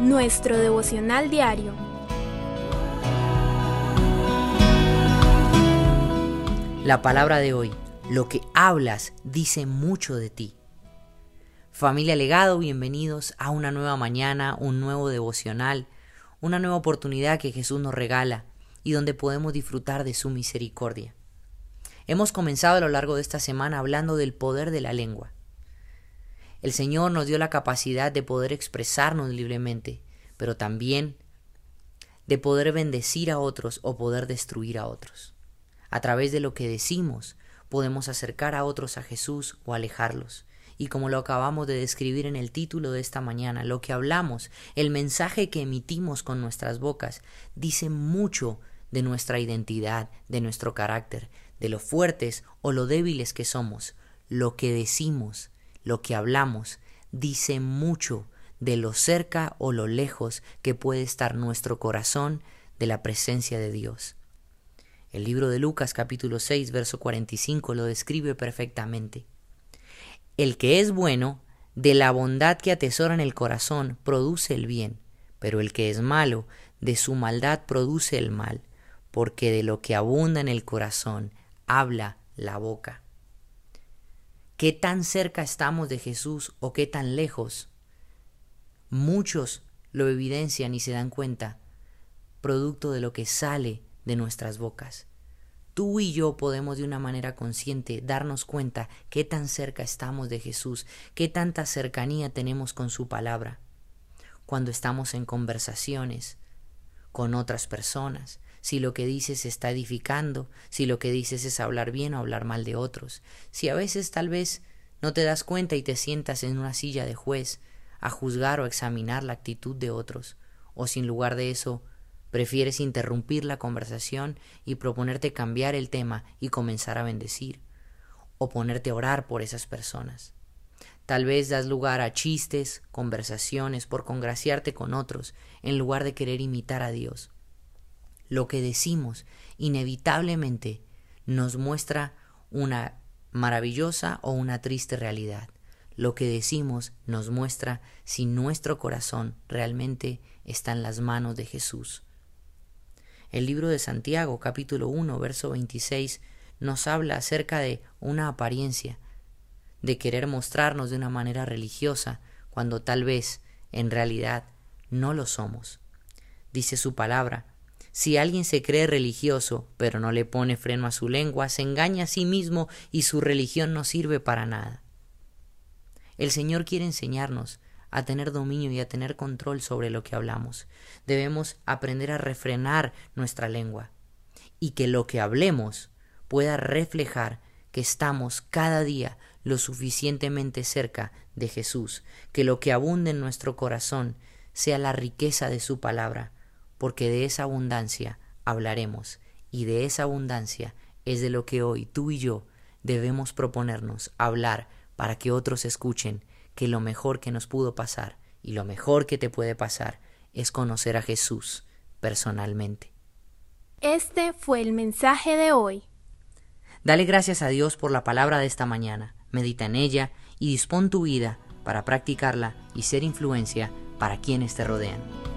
nuestro devocional diario. La palabra de hoy, lo que hablas dice mucho de ti. Familia Legado, bienvenidos a una nueva mañana, un nuevo devocional, una nueva oportunidad que Jesús nos regala y donde podemos disfrutar de su misericordia. Hemos comenzado a lo largo de esta semana hablando del poder de la lengua. El Señor nos dio la capacidad de poder expresarnos libremente, pero también de poder bendecir a otros o poder destruir a otros. A través de lo que decimos, podemos acercar a otros a Jesús o alejarlos. Y como lo acabamos de describir en el título de esta mañana, lo que hablamos, el mensaje que emitimos con nuestras bocas, dice mucho de nuestra identidad, de nuestro carácter, de lo fuertes o lo débiles que somos. Lo que decimos lo que hablamos dice mucho de lo cerca o lo lejos que puede estar nuestro corazón de la presencia de Dios. El libro de Lucas capítulo 6 verso 45 lo describe perfectamente. El que es bueno, de la bondad que atesora en el corazón, produce el bien, pero el que es malo, de su maldad produce el mal, porque de lo que abunda en el corazón, habla la boca qué tan cerca estamos de Jesús o qué tan lejos. Muchos lo evidencian y se dan cuenta, producto de lo que sale de nuestras bocas. Tú y yo podemos de una manera consciente darnos cuenta qué tan cerca estamos de Jesús, qué tanta cercanía tenemos con su palabra. Cuando estamos en conversaciones con otras personas, si lo que dices está edificando, si lo que dices es hablar bien o hablar mal de otros, si a veces tal vez no te das cuenta y te sientas en una silla de juez a juzgar o examinar la actitud de otros, o sin lugar de eso prefieres interrumpir la conversación y proponerte cambiar el tema y comenzar a bendecir, o ponerte a orar por esas personas. Tal vez das lugar a chistes, conversaciones por congraciarte con otros, en lugar de querer imitar a Dios lo que decimos inevitablemente nos muestra una maravillosa o una triste realidad. Lo que decimos nos muestra si nuestro corazón realmente está en las manos de Jesús. El libro de Santiago, capítulo 1, verso 26, nos habla acerca de una apariencia, de querer mostrarnos de una manera religiosa, cuando tal vez, en realidad, no lo somos. Dice su palabra, si alguien se cree religioso, pero no le pone freno a su lengua, se engaña a sí mismo y su religión no sirve para nada. El Señor quiere enseñarnos a tener dominio y a tener control sobre lo que hablamos. Debemos aprender a refrenar nuestra lengua y que lo que hablemos pueda reflejar que estamos cada día lo suficientemente cerca de Jesús, que lo que abunde en nuestro corazón sea la riqueza de su palabra, porque de esa abundancia hablaremos y de esa abundancia es de lo que hoy tú y yo debemos proponernos hablar para que otros escuchen que lo mejor que nos pudo pasar y lo mejor que te puede pasar es conocer a Jesús personalmente. Este fue el mensaje de hoy. Dale gracias a Dios por la palabra de esta mañana, medita en ella y dispón tu vida para practicarla y ser influencia para quienes te rodean.